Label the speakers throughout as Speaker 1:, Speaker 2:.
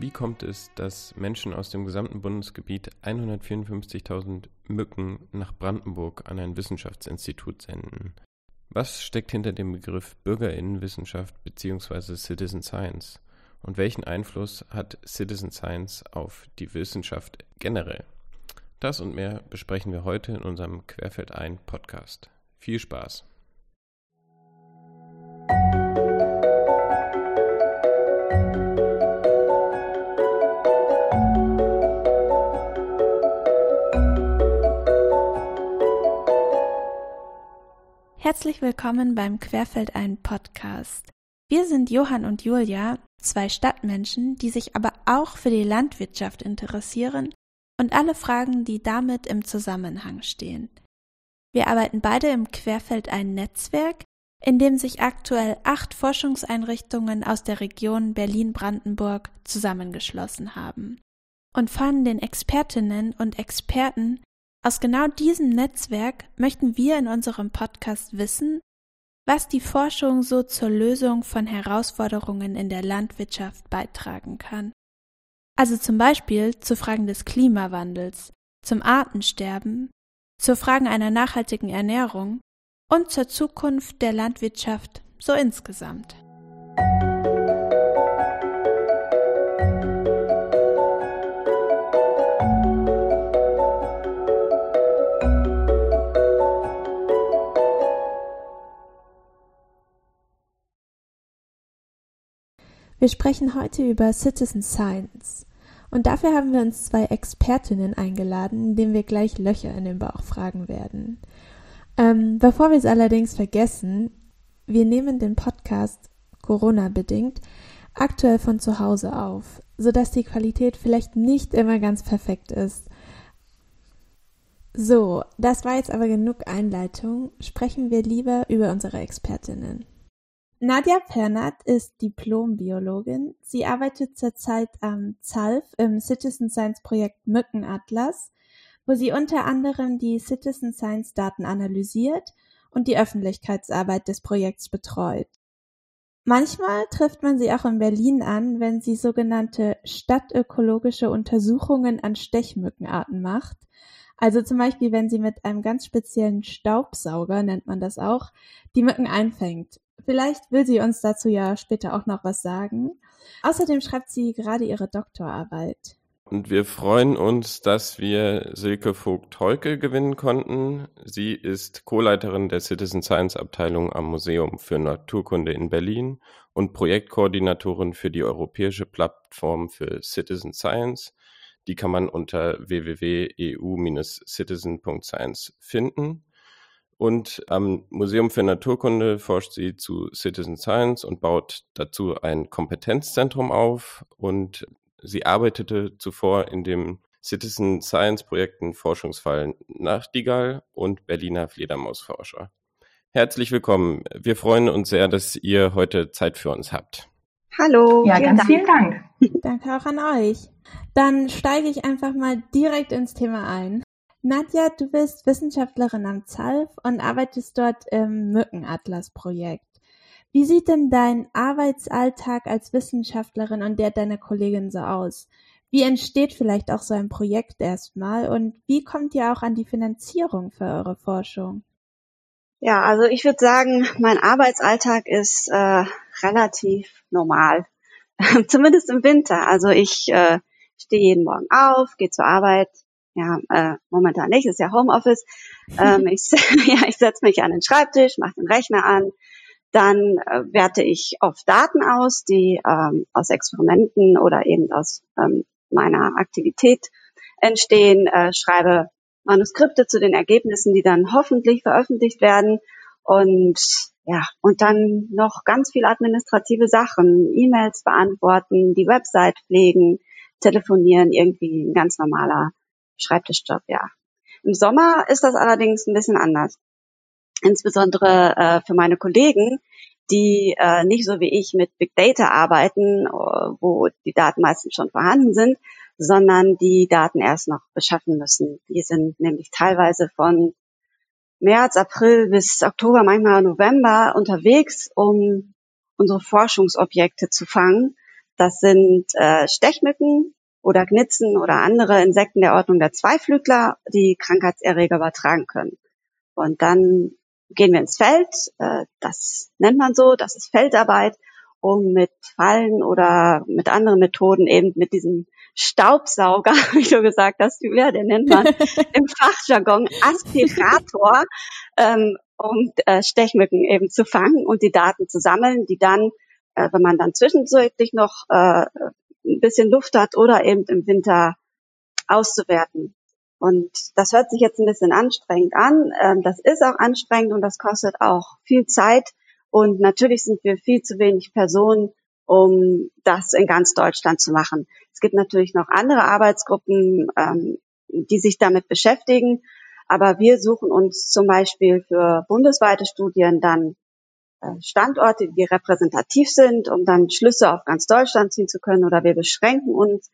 Speaker 1: Wie kommt es, dass Menschen aus dem gesamten Bundesgebiet 154.000 Mücken nach Brandenburg an ein Wissenschaftsinstitut senden? Was steckt hinter dem Begriff Bürgerinnenwissenschaft bzw. Citizen Science? Und welchen Einfluss hat Citizen Science auf die Wissenschaft generell? Das und mehr besprechen wir heute in unserem Querfeld ein Podcast. Viel Spaß!
Speaker 2: Herzlich willkommen beim Querfeldein Podcast. Wir sind Johann und Julia, zwei Stadtmenschen, die sich aber auch für die Landwirtschaft interessieren und alle Fragen, die damit im Zusammenhang stehen. Wir arbeiten beide im Querfeldein Netzwerk, in dem sich aktuell acht Forschungseinrichtungen aus der Region Berlin-Brandenburg zusammengeschlossen haben und von den Expertinnen und Experten aus genau diesem Netzwerk möchten wir in unserem Podcast wissen, was die Forschung so zur Lösung von Herausforderungen in der Landwirtschaft beitragen kann. Also zum Beispiel zu Fragen des Klimawandels, zum Artensterben, zu Fragen einer nachhaltigen Ernährung und zur Zukunft der Landwirtschaft so insgesamt. Wir sprechen heute über Citizen Science. Und dafür haben wir uns zwei Expertinnen eingeladen, denen wir gleich Löcher in den Bauch fragen werden. Ähm, bevor wir es allerdings vergessen, wir nehmen den Podcast Corona-bedingt aktuell von zu Hause auf, sodass die Qualität vielleicht nicht immer ganz perfekt ist. So, das war jetzt aber genug Einleitung. Sprechen wir lieber über unsere Expertinnen. Nadja Pernat ist Diplombiologin. Sie arbeitet zurzeit am ZALF im Citizen Science Projekt Mückenatlas, wo sie unter anderem die Citizen Science Daten analysiert und die Öffentlichkeitsarbeit des Projekts betreut. Manchmal trifft man sie auch in Berlin an, wenn sie sogenannte stadtökologische Untersuchungen an Stechmückenarten macht. Also zum Beispiel, wenn sie mit einem ganz speziellen Staubsauger, nennt man das auch, die Mücken einfängt Vielleicht will sie uns dazu ja später auch noch was sagen. Außerdem schreibt sie gerade ihre Doktorarbeit.
Speaker 1: Und wir freuen uns, dass wir Silke Vogt-Heuke gewinnen konnten. Sie ist Co-Leiterin der Citizen Science Abteilung am Museum für Naturkunde in Berlin und Projektkoordinatorin für die europäische Plattform für Citizen Science. Die kann man unter www.eu-citizen.science finden. Und am Museum für Naturkunde forscht sie zu Citizen Science und baut dazu ein Kompetenzzentrum auf. Und sie arbeitete zuvor in dem Citizen Science Projekten Forschungsfall Nachtigall und Berliner Fledermausforscher. Herzlich willkommen. Wir freuen uns sehr, dass ihr heute Zeit für uns habt.
Speaker 3: Hallo.
Speaker 4: Ja, ganz Dank. vielen Dank.
Speaker 2: Danke auch an euch. Dann steige ich einfach mal direkt ins Thema ein. Nadja, du bist Wissenschaftlerin am ZALF und arbeitest dort im Mückenatlas-Projekt. Wie sieht denn dein Arbeitsalltag als Wissenschaftlerin und der deiner Kollegin so aus? Wie entsteht vielleicht auch so ein Projekt erstmal und wie kommt ihr auch an die Finanzierung für eure Forschung?
Speaker 3: Ja, also ich würde sagen, mein Arbeitsalltag ist äh, relativ normal, zumindest im Winter. Also ich äh, stehe jeden Morgen auf, gehe zur Arbeit, ja, äh, momentan nicht, ist ja Homeoffice. Ähm, ich ja, ich setze mich an den Schreibtisch, mache den Rechner an, dann äh, werte ich oft Daten aus, die ähm, aus Experimenten oder eben aus ähm, meiner Aktivität entstehen, äh, schreibe Manuskripte zu den Ergebnissen, die dann hoffentlich veröffentlicht werden. Und ja, und dann noch ganz viel administrative Sachen, E-Mails beantworten, die Website pflegen, telefonieren, irgendwie ein ganz normaler Schreibtischjob, ja. Im Sommer ist das allerdings ein bisschen anders. Insbesondere äh, für meine Kollegen, die äh, nicht so wie ich mit Big Data arbeiten, äh, wo die Daten meistens schon vorhanden sind, sondern die Daten erst noch beschaffen müssen. Die sind nämlich teilweise von März, April bis Oktober, manchmal November unterwegs, um unsere Forschungsobjekte zu fangen Das sind äh, Stechmücken oder Gnitzen oder andere Insekten der Ordnung der Zweiflügler, die Krankheitserreger übertragen können. Und dann gehen wir ins Feld, äh, das nennt man so, das ist Feldarbeit, um mit Fallen oder mit anderen Methoden eben mit diesem Staubsauger, wie du gesagt hast, Julia, den nennt man im Fachjargon Aspirator, ähm, um äh, Stechmücken eben zu fangen und die Daten zu sammeln, die dann, äh, wenn man dann zwischendurch noch ein bisschen Luft hat oder eben im Winter auszuwerten. Und das hört sich jetzt ein bisschen anstrengend an. Ähm, das ist auch anstrengend und das kostet auch viel Zeit. Und natürlich sind wir viel zu wenig Personen, um das in ganz Deutschland zu machen. Es gibt natürlich noch andere Arbeitsgruppen, ähm, die sich damit beschäftigen. Aber wir suchen uns zum Beispiel für bundesweite Studien dann Standorte, die repräsentativ sind, um dann Schlüsse auf ganz Deutschland ziehen zu können. Oder wir beschränken uns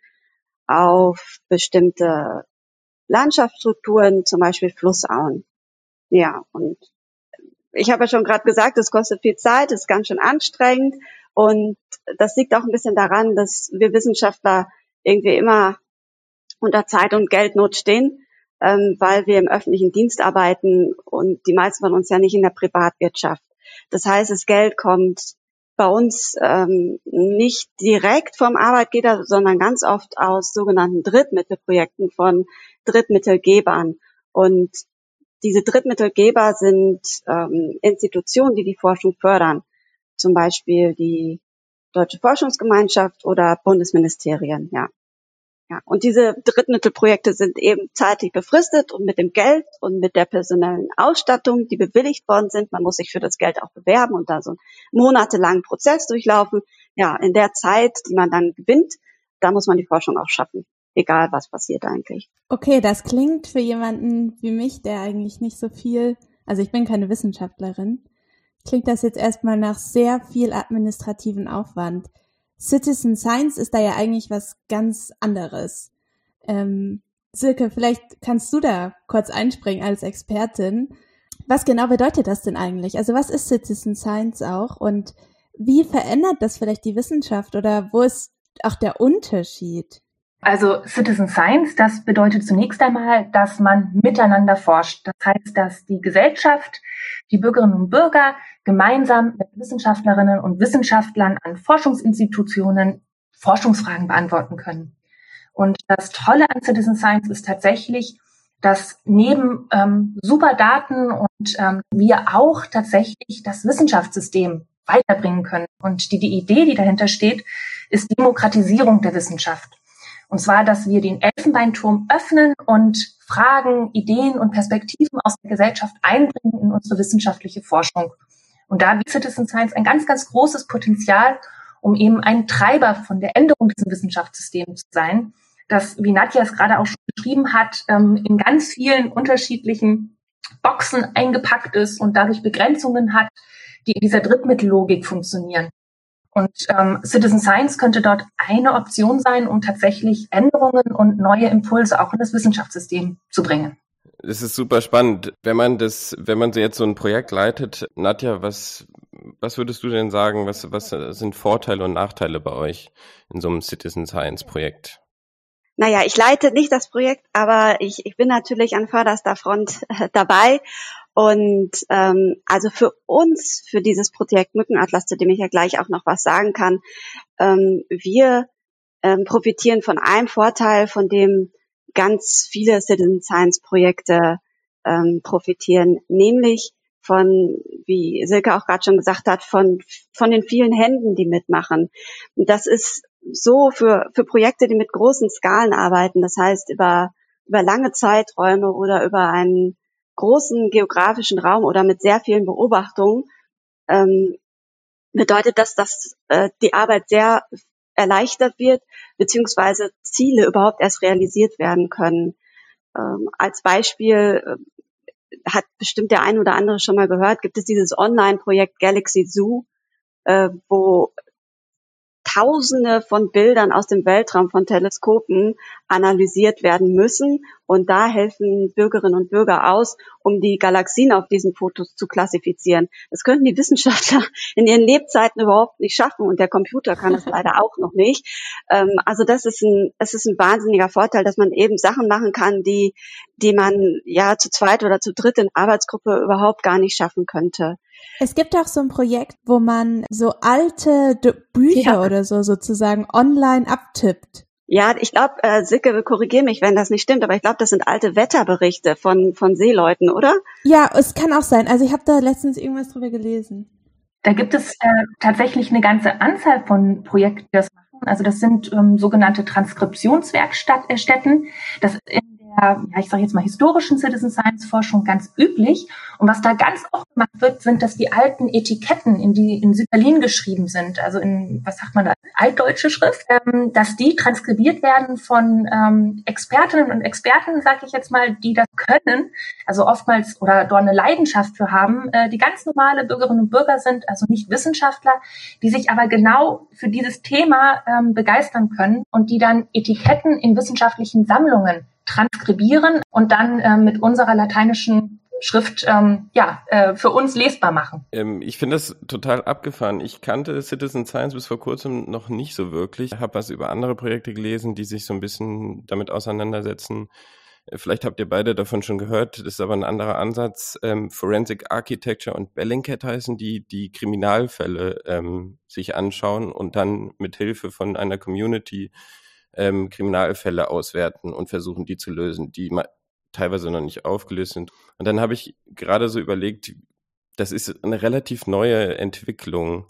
Speaker 3: auf bestimmte Landschaftsstrukturen, zum Beispiel Flussauen. Ja, und ich habe ja schon gerade gesagt, es kostet viel Zeit, es ist ganz schön anstrengend und das liegt auch ein bisschen daran, dass wir Wissenschaftler irgendwie immer unter Zeit- und Geldnot stehen, ähm, weil wir im öffentlichen Dienst arbeiten und die meisten von uns ja nicht in der Privatwirtschaft. Das heißt, das Geld kommt bei uns ähm, nicht direkt vom Arbeitgeber, sondern ganz oft aus sogenannten Drittmittelprojekten von Drittmittelgebern. Und diese Drittmittelgeber sind ähm, Institutionen, die die Forschung fördern, zum Beispiel die Deutsche Forschungsgemeinschaft oder Bundesministerien, ja. Ja, und diese Drittmittelprojekte sind eben zeitlich befristet und mit dem Geld und mit der personellen Ausstattung, die bewilligt worden sind. Man muss sich für das Geld auch bewerben und da so einen monatelangen Prozess durchlaufen. Ja, in der Zeit, die man dann gewinnt, da muss man die Forschung auch schaffen. Egal, was passiert eigentlich.
Speaker 2: Okay, das klingt für jemanden wie mich, der eigentlich nicht so viel, also ich bin keine Wissenschaftlerin, klingt das jetzt erstmal nach sehr viel administrativen Aufwand. Citizen Science ist da ja eigentlich was ganz anderes. Ähm, Silke, vielleicht kannst du da kurz einspringen als Expertin. Was genau bedeutet das denn eigentlich? Also was ist Citizen Science auch und wie verändert das vielleicht die Wissenschaft oder wo ist auch der Unterschied?
Speaker 4: Also Citizen Science, das bedeutet zunächst einmal, dass man miteinander forscht. Das heißt, dass die Gesellschaft, die Bürgerinnen und Bürger gemeinsam mit Wissenschaftlerinnen und Wissenschaftlern an Forschungsinstitutionen Forschungsfragen beantworten können. Und das Tolle an Citizen Science ist tatsächlich, dass neben ähm, super Daten und ähm, wir auch tatsächlich das Wissenschaftssystem weiterbringen können. Und die, die Idee, die dahinter steht, ist Demokratisierung der Wissenschaft. Und zwar, dass wir den Elfenbeinturm öffnen und Fragen, Ideen und Perspektiven aus der Gesellschaft einbringen in unsere wissenschaftliche Forschung. Und da bietet Citizen Science ein ganz, ganz großes Potenzial, um eben ein Treiber von der Änderung dieses Wissenschaftssystems zu sein, das, wie Nadja es gerade auch schon beschrieben hat, ähm, in ganz vielen unterschiedlichen Boxen eingepackt ist und dadurch Begrenzungen hat, die in dieser Drittmittellogik funktionieren. Und ähm, Citizen Science könnte dort eine Option sein, um tatsächlich Änderungen und neue Impulse auch in das Wissenschaftssystem zu bringen.
Speaker 1: Es ist super spannend. Wenn man das, wenn man jetzt so ein Projekt leitet, Nadja, was, was würdest du denn sagen, was, was sind Vorteile und Nachteile bei euch in so einem Citizen Science Projekt?
Speaker 3: Naja, ich leite nicht das Projekt, aber ich, ich bin natürlich an vorderster Front äh, dabei und ähm, also für uns, für dieses Projekt Mückenatlas, zu dem ich ja gleich auch noch was sagen kann, ähm, wir ähm, profitieren von einem Vorteil, von dem ganz viele Citizen Science Projekte ähm, profitieren, nämlich von, wie Silke auch gerade schon gesagt hat, von, von den vielen Händen, die mitmachen. Das ist so für, für Projekte, die mit großen Skalen arbeiten, das heißt über, über lange Zeiträume oder über einen großen geografischen Raum oder mit sehr vielen Beobachtungen, ähm, bedeutet das, dass äh, die Arbeit sehr erleichtert wird, beziehungsweise Ziele überhaupt erst realisiert werden können. Ähm, als Beispiel äh, hat bestimmt der ein oder andere schon mal gehört, gibt es dieses Online-Projekt Galaxy Zoo, äh, wo Tausende von Bildern aus dem Weltraum von Teleskopen analysiert werden müssen. Und da helfen Bürgerinnen und Bürger aus, um die Galaxien auf diesen Fotos zu klassifizieren. Das könnten die Wissenschaftler in ihren Lebzeiten überhaupt nicht schaffen und der Computer kann das leider auch noch nicht. Ähm, also das ist ein, es ist ein wahnsinniger Vorteil, dass man eben Sachen machen kann, die, die man ja zu zweit oder zu dritt in Arbeitsgruppe überhaupt gar nicht schaffen könnte.
Speaker 2: Es gibt auch so ein Projekt, wo man so alte D Bücher ja. oder so sozusagen online abtippt.
Speaker 3: Ja, ich glaube, äh, Sicke, korrigier mich, wenn das nicht stimmt, aber ich glaube, das sind alte Wetterberichte von, von Seeleuten, oder?
Speaker 2: Ja, es kann auch sein. Also ich habe da letztens irgendwas drüber gelesen.
Speaker 4: Da gibt es äh, tatsächlich eine ganze Anzahl von Projekten, die das machen. Also das sind ähm, sogenannte Transkriptionswerkstätten. Das in ja, ich sage jetzt mal, historischen Citizen Science Forschung ganz üblich. Und was da ganz oft gemacht wird, sind, dass die alten Etiketten, in die in Sütterlin geschrieben sind, also in, was sagt man da, altdeutsche Schrift, ähm, dass die transkribiert werden von ähm, Expertinnen und Experten, sage ich jetzt mal, die das können, also oftmals oder dort eine Leidenschaft für haben, äh, die ganz normale Bürgerinnen und Bürger sind, also nicht Wissenschaftler, die sich aber genau für dieses Thema ähm, begeistern können und die dann Etiketten in wissenschaftlichen Sammlungen transkribieren und dann äh, mit unserer lateinischen Schrift ähm, ja äh, für uns lesbar machen.
Speaker 1: Ähm, ich finde das total abgefahren. Ich kannte Citizen Science bis vor kurzem noch nicht so wirklich. Ich habe was über andere Projekte gelesen, die sich so ein bisschen damit auseinandersetzen. Äh, vielleicht habt ihr beide davon schon gehört. Das ist aber ein anderer Ansatz. Ähm, Forensic Architecture und Bellingcat heißen die, die Kriminalfälle ähm, sich anschauen und dann mit Hilfe von einer Community ähm, Kriminalfälle auswerten und versuchen, die zu lösen, die teilweise noch nicht aufgelöst sind. Und dann habe ich gerade so überlegt, das ist eine relativ neue Entwicklung.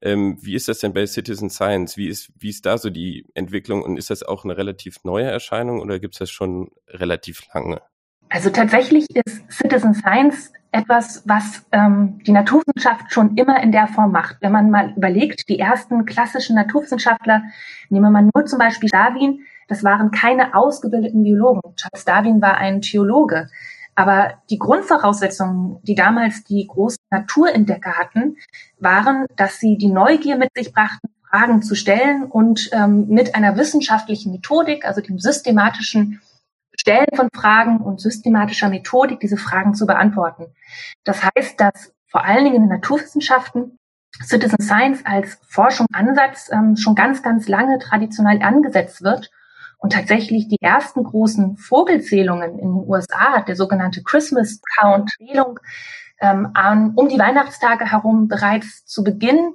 Speaker 1: Ähm, wie ist das denn bei Citizen Science? Wie ist, wie ist da so die Entwicklung und ist das auch eine relativ neue Erscheinung oder gibt es das schon relativ lange?
Speaker 4: Also tatsächlich ist Citizen Science etwas, was ähm, die Naturwissenschaft schon immer in der Form macht. Wenn man mal überlegt, die ersten klassischen Naturwissenschaftler, nehmen wir mal nur zum Beispiel Darwin, das waren keine ausgebildeten Biologen. Charles Darwin war ein Theologe. Aber die Grundvoraussetzungen, die damals die großen Naturentdecker hatten, waren, dass sie die Neugier mit sich brachten, Fragen zu stellen und ähm, mit einer wissenschaftlichen Methodik, also dem systematischen Stellen von Fragen und systematischer Methodik, diese Fragen zu beantworten. Das heißt, dass vor allen Dingen in den Naturwissenschaften Citizen Science als Forschungsansatz ähm, schon ganz, ganz lange traditionell angesetzt wird und tatsächlich die ersten großen Vogelzählungen in den USA, der sogenannte Christmas Count, Zählung ähm, an, um die Weihnachtstage herum bereits zu Beginn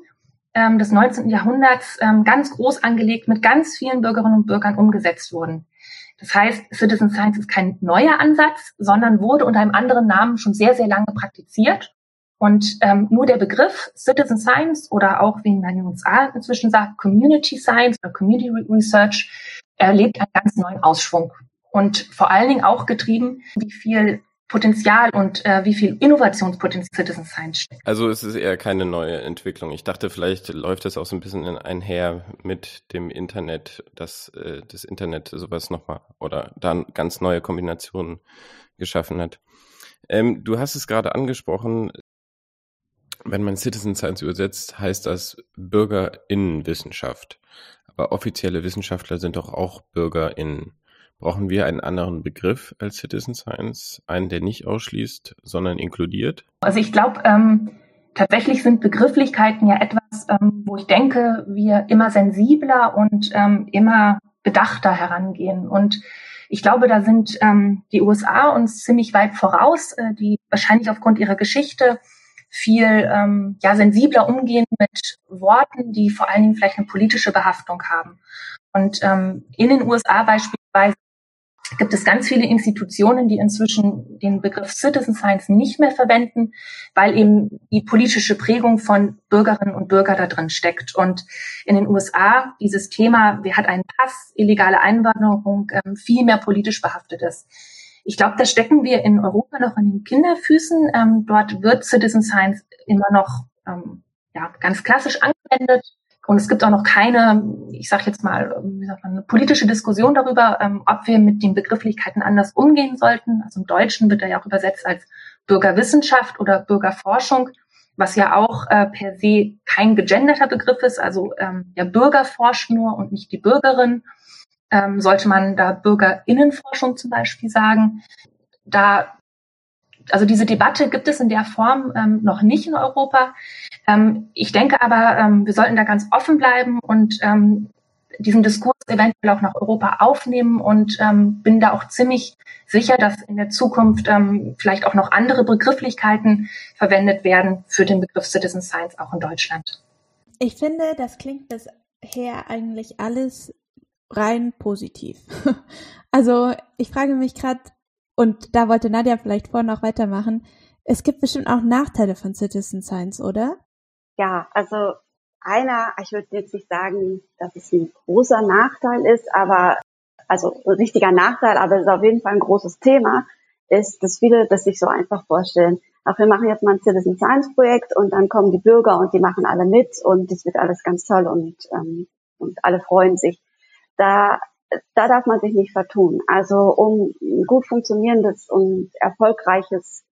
Speaker 4: ähm, des 19. Jahrhunderts ähm, ganz groß angelegt mit ganz vielen Bürgerinnen und Bürgern umgesetzt wurden. Das heißt, Citizen Science ist kein neuer Ansatz, sondern wurde unter einem anderen Namen schon sehr, sehr lange praktiziert. Und ähm, nur der Begriff Citizen Science oder auch, wie man in den USA inzwischen sagt, Community Science oder Community Research erlebt einen ganz neuen Ausschwung. Und vor allen Dingen auch getrieben, wie viel Potenzial und äh, wie viel Innovationspotenzial Citizen Science steckt.
Speaker 1: Also es ist eher keine neue Entwicklung. Ich dachte, vielleicht läuft es auch so ein bisschen einher mit dem Internet, dass äh, das Internet sowas nochmal oder dann ganz neue Kombinationen geschaffen hat. Ähm, du hast es gerade angesprochen, wenn man Citizen Science übersetzt, heißt das Bürgerinnenwissenschaft. Aber offizielle Wissenschaftler sind doch auch Bürgerinnen. Brauchen wir einen anderen Begriff als Citizen Science? Einen, der nicht ausschließt, sondern inkludiert?
Speaker 4: Also ich glaube, ähm, tatsächlich sind Begrifflichkeiten ja etwas, ähm, wo ich denke, wir immer sensibler und ähm, immer bedachter herangehen. Und ich glaube, da sind ähm, die USA uns ziemlich weit voraus, äh, die wahrscheinlich aufgrund ihrer Geschichte viel ähm, ja, sensibler umgehen mit Worten, die vor allen Dingen vielleicht eine politische Behaftung haben. Und ähm, in den USA beispielsweise gibt es ganz viele Institutionen, die inzwischen den Begriff Citizen Science nicht mehr verwenden, weil eben die politische Prägung von Bürgerinnen und Bürgern da drin steckt. Und in den USA dieses Thema, wer hat einen Pass, illegale Einwanderung, ähm, viel mehr politisch behaftet ist. Ich glaube, da stecken wir in Europa noch an den Kinderfüßen. Ähm, dort wird Citizen Science immer noch ähm, ja, ganz klassisch angewendet. Und es gibt auch noch keine, ich sage jetzt mal, wie sagt man, politische Diskussion darüber, ähm, ob wir mit den Begrifflichkeiten anders umgehen sollten. Also im Deutschen wird er ja auch übersetzt als Bürgerwissenschaft oder Bürgerforschung. was ja auch äh, per se kein gegenderter Begriff ist, also ähm, der Bürger forscht nur und nicht die Bürgerin. Ähm, sollte man da Bürgerinnenforschung zum Beispiel sagen. Da, also diese Debatte gibt es in der Form ähm, noch nicht in Europa. Ähm, ich denke aber, ähm, wir sollten da ganz offen bleiben und ähm, diesen Diskurs eventuell auch nach Europa aufnehmen und ähm, bin da auch ziemlich sicher, dass in der Zukunft ähm, vielleicht auch noch andere Begrifflichkeiten verwendet werden für den Begriff Citizen Science auch in Deutschland.
Speaker 2: Ich finde, das klingt bisher eigentlich alles rein positiv. also ich frage mich gerade, und da wollte Nadja vielleicht vorhin noch weitermachen, es gibt bestimmt auch Nachteile von Citizen Science, oder?
Speaker 3: Ja, also einer, ich würde jetzt nicht sagen, dass es ein großer Nachteil ist, aber also ein richtiger Nachteil, aber es ist auf jeden Fall ein großes Thema, ist, dass viele das sich so einfach vorstellen. Ach, wir machen jetzt mal ein Citizen Science Projekt und dann kommen die Bürger und die machen alle mit und das wird alles ganz toll und, ähm, und alle freuen sich. Da, da darf man sich nicht vertun. Also um ein gut funktionierendes und erfolgreiches,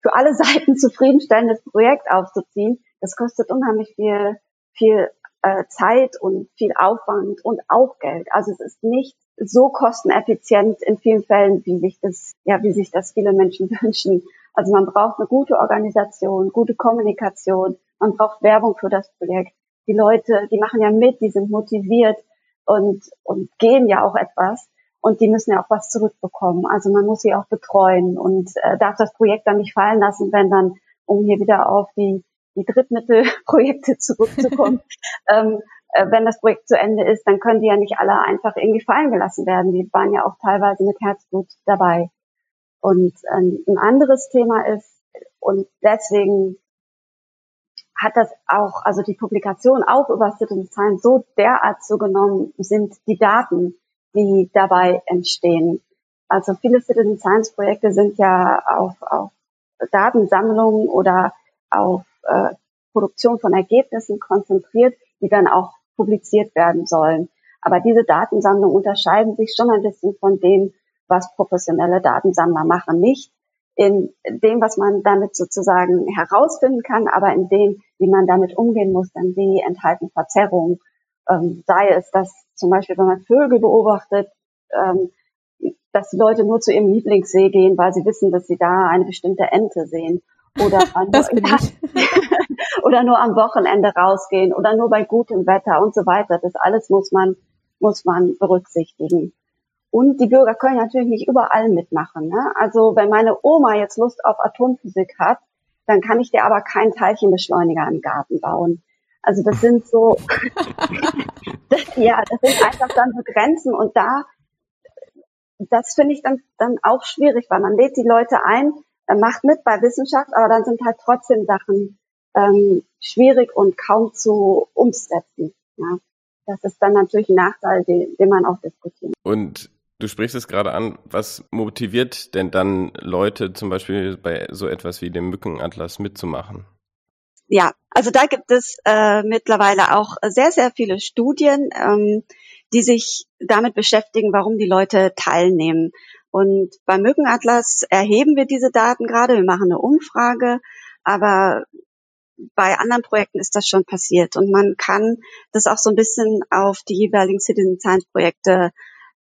Speaker 3: für alle Seiten zufriedenstellendes Projekt aufzuziehen, das kostet unheimlich viel viel äh, Zeit und viel Aufwand und auch Geld. Also es ist nicht so kosteneffizient in vielen Fällen, wie sich das, ja, wie sich das viele Menschen wünschen. Also man braucht eine gute Organisation, gute Kommunikation, man braucht Werbung für das Projekt. Die Leute, die machen ja mit, die sind motiviert und, und geben ja auch etwas und die müssen ja auch was zurückbekommen. Also man muss sie auch betreuen und äh, darf das Projekt dann nicht fallen lassen, wenn dann, um hier wieder auf die die Drittmittelprojekte zurückzukommen. ähm, äh, wenn das Projekt zu Ende ist, dann können die ja nicht alle einfach irgendwie fallen gelassen werden. Die waren ja auch teilweise mit Herzblut dabei. Und ähm, ein anderes Thema ist, und deswegen hat das auch, also die Publikation auch über Citizen Science so derart zugenommen, sind die Daten, die dabei entstehen. Also viele Citizen Science Projekte sind ja auf, auf Datensammlungen oder auf äh, Produktion von Ergebnissen konzentriert, die dann auch publiziert werden sollen. Aber diese Datensammlungen unterscheiden sich schon ein bisschen von dem, was professionelle Datensammler machen. Nicht in dem, was man damit sozusagen herausfinden kann, aber in dem, wie man damit umgehen muss, denn sie enthalten Verzerrungen. Ähm, sei es, dass zum Beispiel, wenn man Vögel beobachtet, ähm, dass die Leute nur zu ihrem Lieblingssee gehen, weil sie wissen, dass sie da eine bestimmte Ente sehen oder,
Speaker 2: ich.
Speaker 3: oder nur am Wochenende rausgehen oder nur bei gutem Wetter und so weiter. Das alles muss man, muss man berücksichtigen. Und die Bürger können natürlich nicht überall mitmachen. Ne? Also wenn meine Oma jetzt Lust auf Atomphysik hat, dann kann ich dir aber keinen Teilchenbeschleuniger im Garten bauen. Also das sind so, das, ja, das sind einfach dann so Grenzen und da, das finde ich dann, dann auch schwierig, weil man lädt die Leute ein, macht mit bei Wissenschaft, aber dann sind halt trotzdem Sachen ähm, schwierig und kaum zu umsetzen. Ja. Das ist dann natürlich ein Nachteil, den, den man auch diskutieren.
Speaker 1: Und du sprichst es gerade an, was motiviert denn dann Leute zum Beispiel bei so etwas wie dem Mückenatlas mitzumachen?
Speaker 3: Ja, also da gibt es äh, mittlerweile auch sehr, sehr viele Studien, ähm, die sich damit beschäftigen, warum die Leute teilnehmen. Und beim Mückenatlas erheben wir diese Daten gerade. Wir machen eine Umfrage, aber bei anderen Projekten ist das schon passiert. Und man kann das auch so ein bisschen auf die jeweiligen Citizen Science Projekte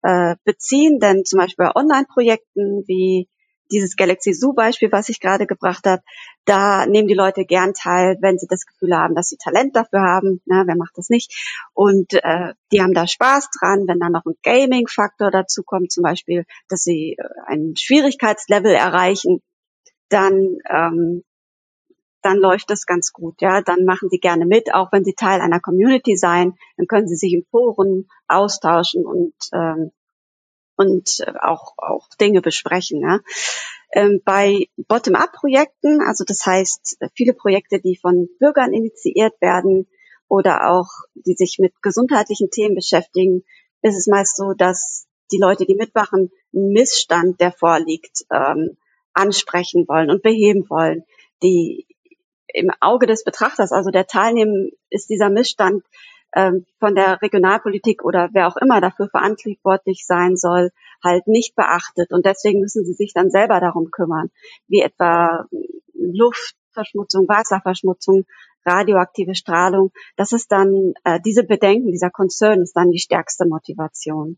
Speaker 3: äh, beziehen, denn zum Beispiel bei Online-Projekten wie dieses Galaxy Zoo Beispiel, was ich gerade gebracht habe, da nehmen die Leute gern teil, wenn sie das Gefühl haben, dass sie Talent dafür haben. Na, wer macht das nicht? Und äh, die haben da Spaß dran, wenn dann noch ein Gaming-Faktor dazu kommt, zum Beispiel, dass sie äh, ein Schwierigkeitslevel erreichen, dann ähm, dann läuft das ganz gut. Ja, dann machen sie gerne mit, auch wenn sie Teil einer Community sein. Dann können sie sich in Foren austauschen und ähm, und äh, auch, auch Dinge besprechen. Ja. Ähm, bei Bottom-up-Projekten, also das heißt viele Projekte, die von Bürgern initiiert werden oder auch die sich mit gesundheitlichen Themen beschäftigen, ist es meist so, dass die Leute, die mitmachen, einen Missstand, der vorliegt, ähm, ansprechen wollen und beheben wollen. Die im Auge des Betrachters, also der Teilnehmer, ist dieser Missstand von der Regionalpolitik oder wer auch immer dafür verantwortlich sein soll, halt nicht beachtet. Und deswegen müssen sie sich dann selber darum kümmern, wie etwa Luft, Luftverschmutzung, Wasserverschmutzung, radioaktive Strahlung. Das ist dann äh, diese Bedenken, dieser Concern ist dann die stärkste Motivation.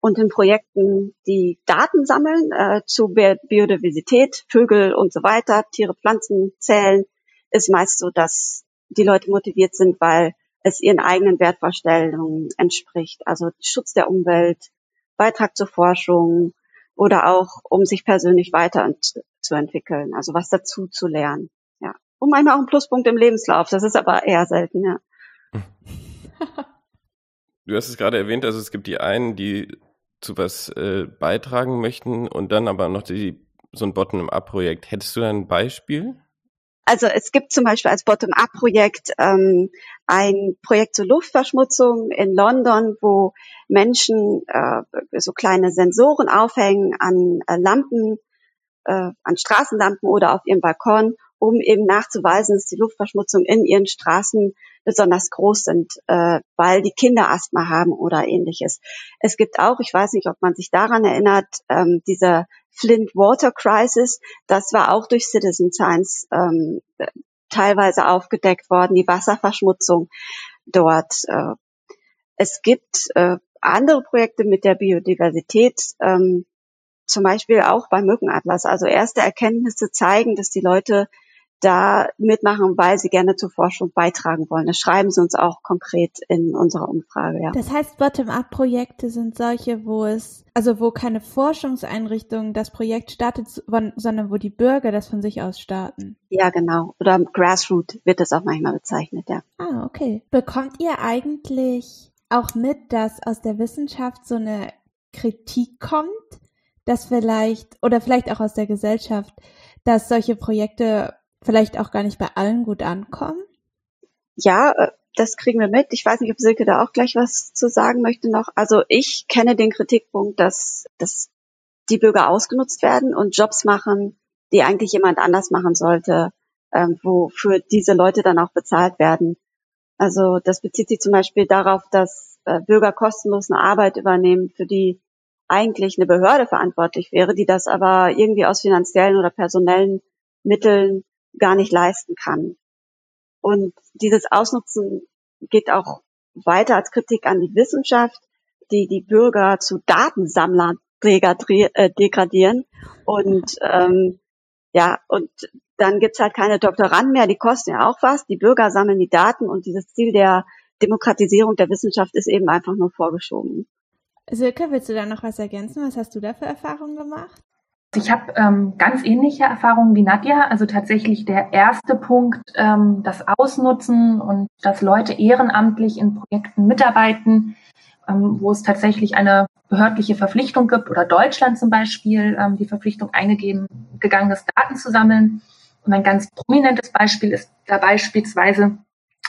Speaker 3: Und in Projekten, die Daten sammeln äh, zu Biodiversität, Vögel und so weiter, Tiere, Pflanzen zählen, ist meist so, dass die Leute motiviert sind, weil es ihren eigenen Wertvorstellungen entspricht. Also Schutz der Umwelt, Beitrag zur Forschung oder auch um sich persönlich weiterzuentwickeln, also was dazu zu lernen. Ja. Und manchmal auch ein Pluspunkt im Lebenslauf. Das ist aber eher selten, ja.
Speaker 1: Du hast es gerade erwähnt, also es gibt die einen, die zu was äh, beitragen möchten und dann aber noch die, so ein Bottom-up-Projekt. Hättest du ein Beispiel?
Speaker 3: Also es gibt zum Beispiel als Bottom-up-Projekt ähm, ein Projekt zur Luftverschmutzung in London, wo Menschen äh, so kleine Sensoren aufhängen an äh, Lampen, äh, an Straßenlampen oder auf ihrem Balkon, um eben nachzuweisen, dass die Luftverschmutzung in ihren Straßen besonders groß sind, äh, weil die Kinder Asthma haben oder ähnliches. Es gibt auch, ich weiß nicht, ob man sich daran erinnert, ähm, diese Flint Water Crisis, das war auch durch Citizen Science ähm, teilweise aufgedeckt worden, die Wasserverschmutzung dort. Äh, es gibt äh, andere Projekte mit der Biodiversität, ähm, zum Beispiel auch beim Mückenatlas. Also erste Erkenntnisse zeigen, dass die Leute da mitmachen, weil sie gerne zur Forschung beitragen wollen. Das schreiben sie uns auch konkret in unserer Umfrage, ja.
Speaker 2: Das heißt, Bottom-up-Projekte sind solche, wo es, also wo keine Forschungseinrichtung das Projekt startet, sondern wo die Bürger das von sich aus starten.
Speaker 3: Ja, genau. Oder Grassroot wird das auch manchmal bezeichnet, ja.
Speaker 2: Ah, okay. Bekommt ihr eigentlich auch mit, dass aus der Wissenschaft so eine Kritik kommt, dass vielleicht, oder vielleicht auch aus der Gesellschaft, dass solche Projekte vielleicht auch gar nicht bei allen gut ankommen?
Speaker 3: Ja, äh, das kriegen wir mit. Ich weiß nicht, ob Silke da auch gleich was zu sagen möchte noch. Also ich kenne den Kritikpunkt, dass, dass die Bürger ausgenutzt werden und Jobs machen, die eigentlich jemand anders machen sollte, ähm, wofür diese Leute dann auch bezahlt werden. Also das bezieht sich zum Beispiel darauf, dass äh, Bürger kostenlos eine Arbeit übernehmen, für die eigentlich eine Behörde verantwortlich wäre, die das aber irgendwie aus finanziellen oder personellen Mitteln gar nicht leisten kann. Und dieses Ausnutzen geht auch weiter als Kritik an die Wissenschaft, die die Bürger zu Datensammlern äh, degradieren. Und ähm, ja, und dann gibt's halt keine Doktoranden mehr, die kosten ja auch was. Die Bürger sammeln die Daten und dieses Ziel der Demokratisierung der Wissenschaft ist eben einfach nur vorgeschoben.
Speaker 2: Silke, willst du da noch was ergänzen? Was hast du da für Erfahrungen gemacht?
Speaker 4: Ich habe ähm, ganz ähnliche Erfahrungen wie Nadja. Also tatsächlich der erste Punkt, ähm, das Ausnutzen und dass Leute ehrenamtlich in Projekten mitarbeiten, ähm, wo es tatsächlich eine behördliche Verpflichtung gibt oder Deutschland zum Beispiel ähm, die Verpflichtung eingegeben, gegangenes Daten zu sammeln. Und ein ganz prominentes Beispiel ist da beispielsweise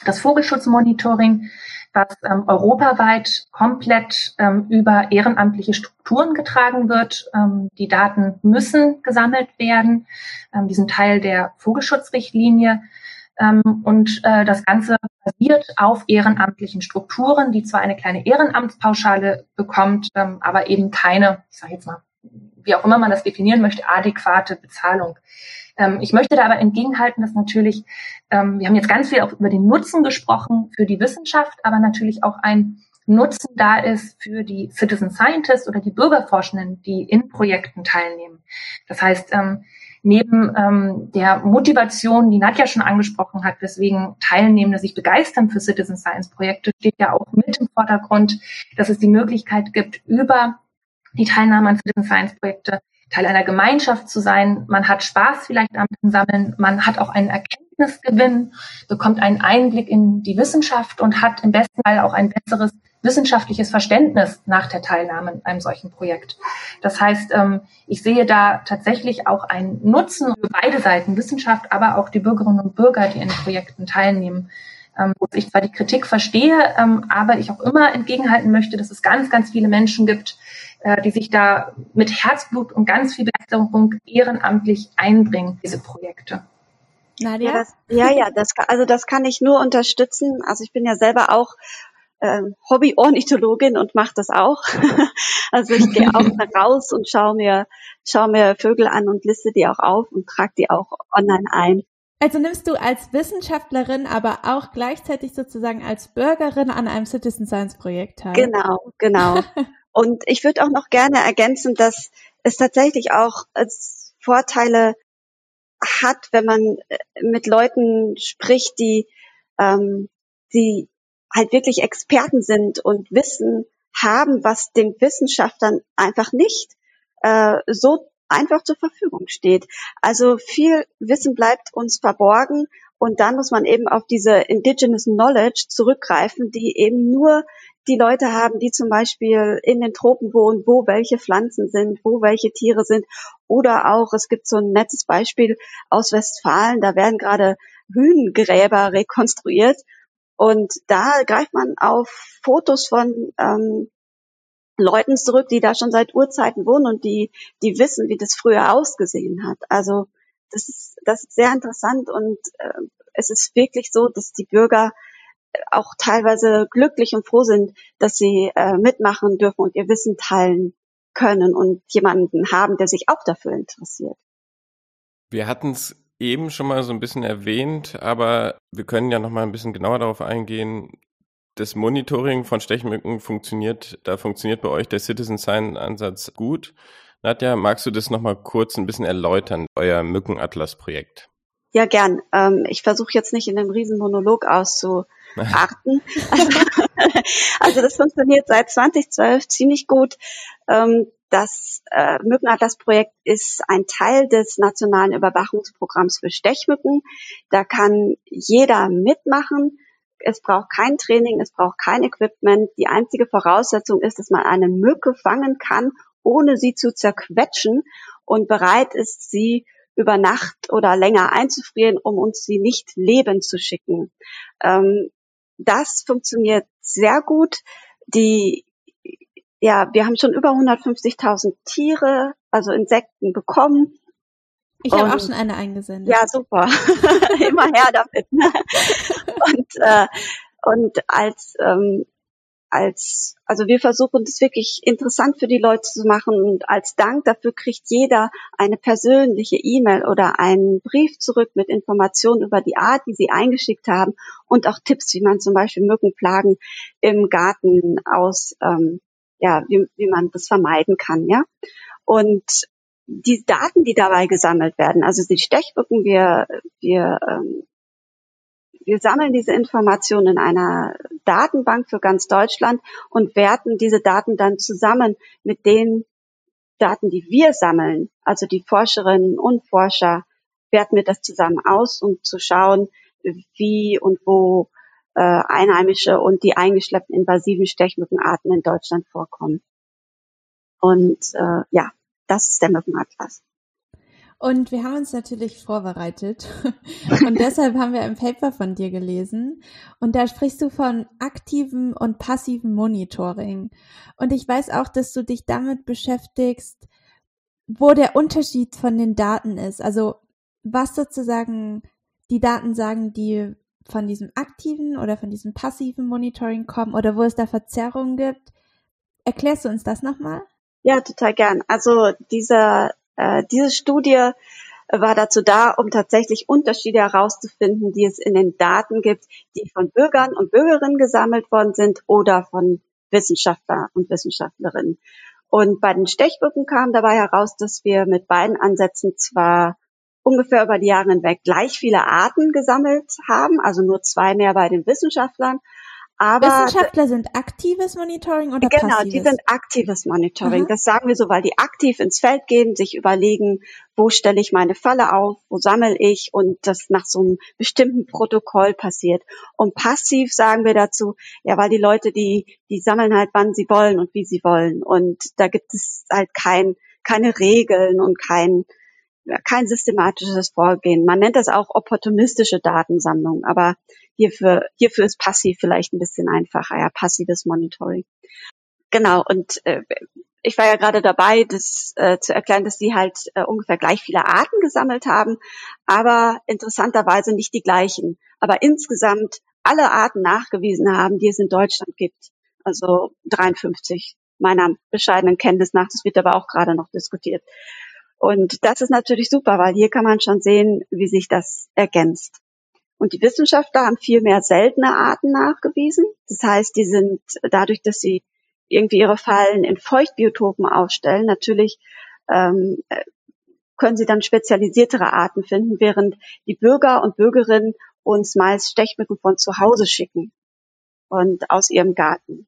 Speaker 4: das Vogelschutzmonitoring was ähm, europaweit komplett ähm, über ehrenamtliche Strukturen getragen wird. Ähm, die Daten müssen gesammelt werden. Ähm, die sind Teil der Vogelschutzrichtlinie. Ähm, und äh, das Ganze basiert auf ehrenamtlichen Strukturen, die zwar eine kleine Ehrenamtspauschale bekommt, ähm, aber eben keine, ich sage jetzt mal, wie auch immer man das definieren möchte, adäquate Bezahlung. Ähm, ich möchte da aber entgegenhalten, dass natürlich, ähm, wir haben jetzt ganz viel auch über den Nutzen gesprochen für die Wissenschaft, aber natürlich auch ein Nutzen da ist für die Citizen Scientists oder die Bürgerforschenden, die in Projekten teilnehmen. Das heißt, ähm, neben ähm, der Motivation, die Nadja schon angesprochen hat, weswegen Teilnehmende sich begeistern für Citizen Science Projekte, steht ja auch mit im Vordergrund, dass es die Möglichkeit gibt, über die Teilnahme an Citizen Science Projekte Teil einer Gemeinschaft zu sein. Man hat Spaß vielleicht am Sammeln, man hat auch einen Erkenntnisgewinn, bekommt einen Einblick in die Wissenschaft und hat im besten Fall auch ein besseres wissenschaftliches Verständnis nach der Teilnahme an einem solchen Projekt. Das heißt, ähm, ich sehe da tatsächlich auch einen Nutzen für beide Seiten, Wissenschaft, aber auch die Bürgerinnen und Bürger, die in Projekten teilnehmen. Ähm, wo ich zwar die Kritik verstehe, ähm, aber ich auch immer entgegenhalten möchte, dass es ganz, ganz viele Menschen gibt, äh, die sich da mit Herzblut und ganz viel Begeisterung ehrenamtlich einbringen, diese Projekte.
Speaker 3: Nadia? Ja, das, ja, ja, das, also das kann ich nur unterstützen. Also ich bin ja selber auch ähm, Hobby-Ornithologin und mache das auch. also ich gehe auch raus und schaue mir, schaue mir Vögel an und liste die auch auf und trage die auch online ein.
Speaker 2: Also nimmst du als Wissenschaftlerin, aber auch gleichzeitig sozusagen als Bürgerin an einem Citizen Science Projekt teil.
Speaker 3: Genau, genau. Und ich würde auch noch gerne ergänzen, dass es tatsächlich auch Vorteile hat, wenn man äh, mit Leuten spricht, die, ähm, die halt wirklich Experten sind und Wissen haben, was den Wissenschaftlern einfach nicht äh, so einfach zur Verfügung steht. Also viel Wissen bleibt uns verborgen und dann muss man eben auf diese Indigenous Knowledge zurückgreifen, die eben nur die Leute haben, die zum Beispiel in den Tropen wohnen, wo welche Pflanzen sind, wo welche Tiere sind. Oder auch, es gibt so ein nettes Beispiel aus Westfalen, da werden gerade Hühnengräber rekonstruiert. Und da greift man auf Fotos von ähm, Leuten zurück, die da schon seit Urzeiten wohnen und die, die wissen, wie das früher ausgesehen hat. Also das ist, das ist sehr interessant und äh, es ist wirklich so, dass die Bürger auch teilweise glücklich und froh sind, dass sie äh, mitmachen dürfen und ihr Wissen teilen können und jemanden haben, der sich auch dafür interessiert.
Speaker 1: Wir hatten es eben schon mal so ein bisschen erwähnt, aber wir können ja noch mal ein bisschen genauer darauf eingehen. Das Monitoring von Stechmücken funktioniert, da funktioniert bei euch der Citizen Science Ansatz gut. Nadja, magst du das noch mal kurz ein bisschen erläutern, euer Mückenatlas-Projekt?
Speaker 3: Ja, gern. Ähm, ich versuche jetzt nicht in einem riesen Monolog auszu achten. also das funktioniert seit 2012 ziemlich gut. Ähm, das äh, Mückenatlas-Projekt ist ein Teil des nationalen Überwachungsprogramms für Stechmücken. Da kann jeder mitmachen. Es braucht kein Training, es braucht kein Equipment. Die einzige Voraussetzung ist, dass man eine Mücke fangen kann, ohne sie zu zerquetschen und bereit ist, sie über Nacht oder länger einzufrieren, um uns sie nicht lebend zu schicken. Ähm, das funktioniert sehr gut. Die, ja, wir haben schon über 150.000 Tiere, also Insekten bekommen.
Speaker 2: Ich habe auch schon eine eingesendet.
Speaker 3: Ja, super. Immer her damit. Ne? und, äh, und als ähm, als, also wir versuchen das wirklich interessant für die Leute zu machen und als Dank dafür kriegt jeder eine persönliche E-Mail oder einen Brief zurück mit Informationen über die Art, die sie eingeschickt haben und auch Tipps, wie man zum Beispiel Mückenplagen im Garten aus, ähm, ja, wie, wie man das vermeiden kann, ja. Und die Daten, die dabei gesammelt werden, also die Stechmücken, wir, wir ähm, wir sammeln diese Informationen in einer Datenbank für ganz Deutschland und werten diese Daten dann zusammen mit den Daten, die wir sammeln, also die Forscherinnen und Forscher, werten wir das zusammen aus, um zu schauen, wie und wo äh, einheimische und die eingeschleppten invasiven Stechmückenarten in Deutschland vorkommen. Und äh, ja, das ist der Mückenatlas.
Speaker 2: Und wir haben uns natürlich vorbereitet. Und deshalb haben wir ein Paper von dir gelesen. Und da sprichst du von aktivem und passivem Monitoring. Und ich weiß auch, dass du dich damit beschäftigst, wo der Unterschied von den Daten ist. Also was sozusagen die Daten sagen, die von diesem aktiven oder von diesem passiven Monitoring kommen oder wo es da Verzerrungen gibt. Erklärst du uns das nochmal?
Speaker 3: Ja, total gern. Also dieser äh, diese Studie war dazu da, um tatsächlich Unterschiede herauszufinden, die es in den Daten gibt, die von Bürgern und Bürgerinnen gesammelt worden sind oder von Wissenschaftler und Wissenschaftlerinnen. Und bei den Stechbücken kam dabei heraus, dass wir mit beiden Ansätzen zwar ungefähr über die Jahre hinweg gleich viele Arten gesammelt haben, also nur zwei mehr bei den Wissenschaftlern, aber
Speaker 2: Wissenschaftler sind aktives Monitoring oder
Speaker 3: genau,
Speaker 2: passives?
Speaker 3: Genau, die sind aktives Monitoring. Aha. Das sagen wir so, weil die aktiv ins Feld gehen, sich überlegen, wo stelle ich meine Falle auf, wo sammle ich und das nach so einem bestimmten Protokoll passiert. Und passiv sagen wir dazu, ja, weil die Leute, die, die sammeln halt, wann sie wollen und wie sie wollen. Und da gibt es halt kein, keine Regeln und kein, kein systematisches Vorgehen. Man nennt das auch opportunistische Datensammlung, aber hierfür, hierfür ist passiv vielleicht ein bisschen einfacher, ja, passives Monitoring. Genau, und äh, ich war ja gerade dabei, das äh, zu erklären, dass sie halt äh, ungefähr gleich viele Arten gesammelt haben, aber interessanterweise nicht die gleichen. Aber insgesamt alle Arten nachgewiesen haben, die es in Deutschland gibt. Also 53 meiner bescheidenen Kenntnis nach. Das wird aber auch gerade noch diskutiert. Und das ist natürlich super, weil hier kann man schon sehen, wie sich das ergänzt. Und die Wissenschaftler haben viel mehr seltene Arten nachgewiesen. Das heißt, die sind dadurch, dass sie irgendwie ihre Fallen in Feuchtbiotopen aufstellen, natürlich ähm, können sie dann spezialisiertere Arten finden, während die Bürger und Bürgerinnen uns meist Stechmücken von zu Hause schicken und aus ihrem Garten.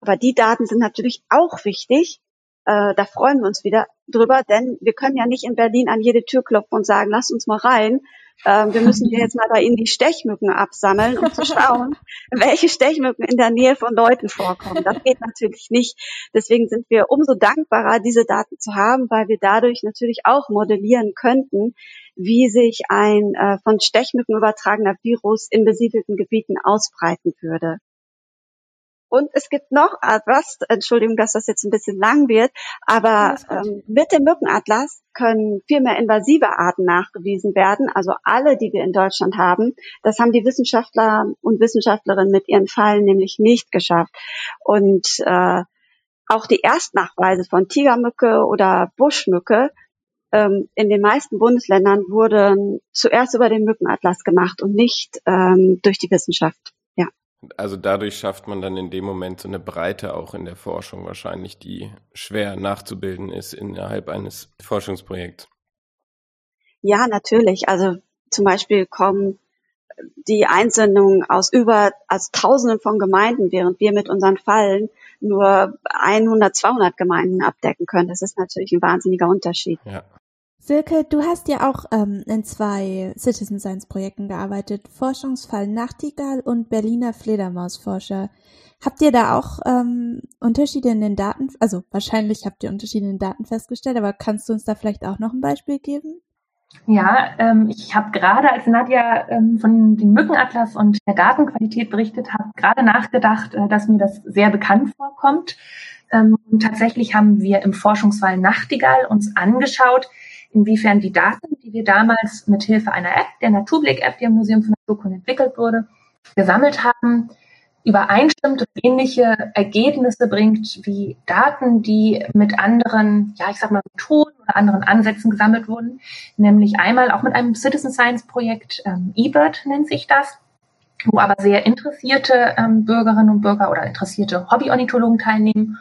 Speaker 3: Aber die Daten sind natürlich auch wichtig, äh, da freuen wir uns wieder drüber, denn wir können ja nicht in Berlin an jede Tür klopfen und sagen, lasst uns mal rein. Ähm, wir müssen hier jetzt mal bei Ihnen die Stechmücken absammeln, um zu schauen, welche Stechmücken in der Nähe von Leuten vorkommen. Das geht natürlich nicht. Deswegen sind wir umso dankbarer, diese Daten zu haben, weil wir dadurch natürlich auch modellieren könnten, wie sich ein äh, von Stechmücken übertragener Virus in besiedelten Gebieten ausbreiten würde. Und es gibt noch etwas, Entschuldigung, dass das jetzt ein bisschen lang wird, aber ähm, mit dem Mückenatlas können viel mehr invasive Arten nachgewiesen werden, also alle, die wir in Deutschland haben. Das haben die Wissenschaftler und Wissenschaftlerinnen mit ihren Fallen nämlich nicht geschafft. Und äh, auch die Erstnachweise von Tigermücke oder Buschmücke ähm, in den meisten Bundesländern wurden zuerst über den Mückenatlas gemacht und nicht ähm, durch die Wissenschaft.
Speaker 1: Also dadurch schafft man dann in dem Moment so eine Breite auch in der Forschung wahrscheinlich, die schwer nachzubilden ist innerhalb eines Forschungsprojekts.
Speaker 3: Ja, natürlich. Also zum Beispiel kommen die Einsendungen aus über, aus Tausenden von Gemeinden, während wir mit unseren Fallen nur 100, 200 Gemeinden abdecken können. Das ist natürlich ein wahnsinniger Unterschied.
Speaker 1: Ja.
Speaker 2: Silke, du hast ja auch ähm, in zwei Citizen Science Projekten gearbeitet, Forschungsfall Nachtigall und Berliner Fledermausforscher. Habt ihr da auch ähm, Unterschiede in den Daten, also wahrscheinlich habt ihr Unterschiede in den Daten festgestellt, aber kannst du uns da vielleicht auch noch ein Beispiel geben?
Speaker 4: Ja, ähm, ich habe gerade, als Nadja ähm, von dem Mückenatlas und der Datenqualität berichtet hat, gerade nachgedacht, äh, dass mir das sehr bekannt vorkommt. Ähm, und tatsächlich haben wir im Forschungsfall Nachtigall uns angeschaut, inwiefern die Daten, die wir damals mit Hilfe einer App, der Naturblick-App, die im Museum für Naturkunde entwickelt wurde, gesammelt haben, übereinstimmt und ähnliche Ergebnisse bringt wie Daten, die mit anderen, ja, ich sag mal, Methoden oder anderen Ansätzen gesammelt wurden. Nämlich einmal auch mit einem Citizen Science Projekt, ähm, eBird nennt sich das, wo aber sehr interessierte ähm, Bürgerinnen und Bürger oder interessierte Hobbyornithologen teilnehmen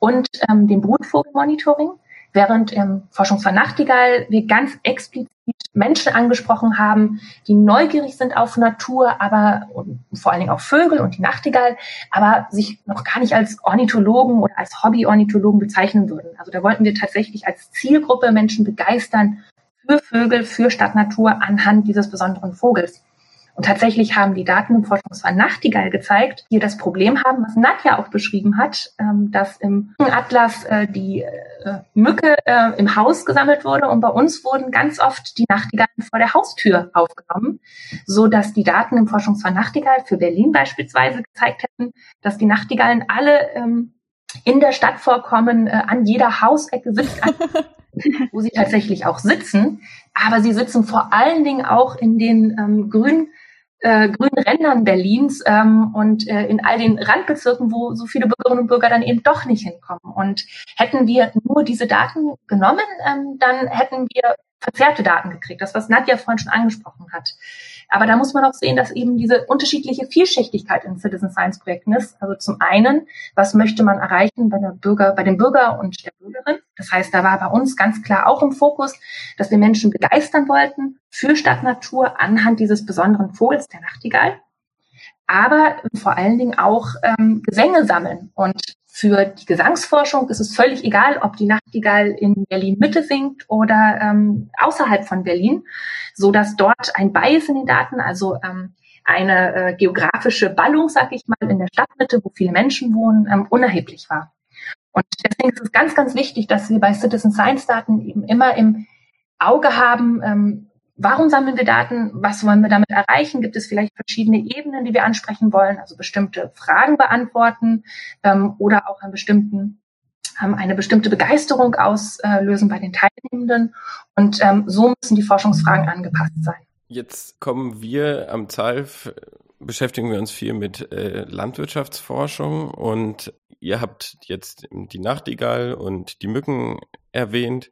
Speaker 4: und ähm, dem Brutvogelmonitoring. Während im Forschungsfall Nachtigall wir ganz explizit Menschen angesprochen haben, die neugierig sind auf Natur, aber vor allen Dingen auch Vögel und die Nachtigall, aber sich noch gar nicht als Ornithologen oder als Hobby-Ornithologen bezeichnen würden. Also da wollten wir tatsächlich als Zielgruppe Menschen begeistern für Vögel, für Stadtnatur anhand dieses besonderen Vogels. Und tatsächlich haben die Daten im Forschungsfall Nachtigall gezeigt, die das Problem haben, was Nadja auch beschrieben hat, ähm, dass im Atlas äh, die äh, Mücke äh, im Haus gesammelt wurde. Und bei uns wurden ganz oft die Nachtigallen vor der Haustür aufgenommen, so dass die Daten im Forschungsfall Nachtigall für Berlin beispielsweise gezeigt hätten, dass die Nachtigallen alle ähm, in der Stadt vorkommen, an jeder Hausecke sitzen, wo sie tatsächlich auch sitzen, aber sie sitzen vor allen Dingen auch in den ähm, grünen äh, grünen Rändern Berlins ähm, und äh, in all den Randbezirken, wo so viele Bürgerinnen und Bürger dann eben doch nicht hinkommen. Und hätten wir nur diese Daten genommen, ähm, dann hätten wir verzerrte Daten gekriegt, das, was Nadja vorhin schon angesprochen hat. Aber da muss man auch sehen, dass eben diese unterschiedliche Vielschichtigkeit in Citizen Science Projekten ist. Also zum einen, was möchte man erreichen bei der Bürger, bei dem Bürger und der Bürgerin? Das heißt, da war bei uns ganz klar auch im Fokus, dass wir Menschen begeistern wollten für Stadtnatur anhand dieses besonderen Vogels, der Nachtigall. Aber vor allen Dingen auch ähm, Gesänge sammeln und für die Gesangsforschung ist es völlig egal, ob die Nachtigall in Berlin Mitte singt oder ähm, außerhalb von Berlin, so dass dort ein Bias in den Daten, also ähm, eine äh, geografische Ballung, sag ich mal, in der Stadtmitte, wo viele Menschen wohnen, ähm, unerheblich war. Und deswegen ist es ganz, ganz wichtig, dass wir bei Citizen Science Daten eben immer im Auge haben, ähm, Warum sammeln wir Daten? Was wollen wir damit erreichen? Gibt es vielleicht verschiedene Ebenen, die wir ansprechen wollen? Also bestimmte Fragen beantworten ähm, oder auch einen bestimmten, ähm, eine bestimmte Begeisterung auslösen bei den Teilnehmenden. Und ähm, so müssen die Forschungsfragen angepasst sein.
Speaker 1: Jetzt kommen wir am ZALF, beschäftigen wir uns viel mit äh, Landwirtschaftsforschung und ihr habt jetzt die Nachtigall und die Mücken erwähnt.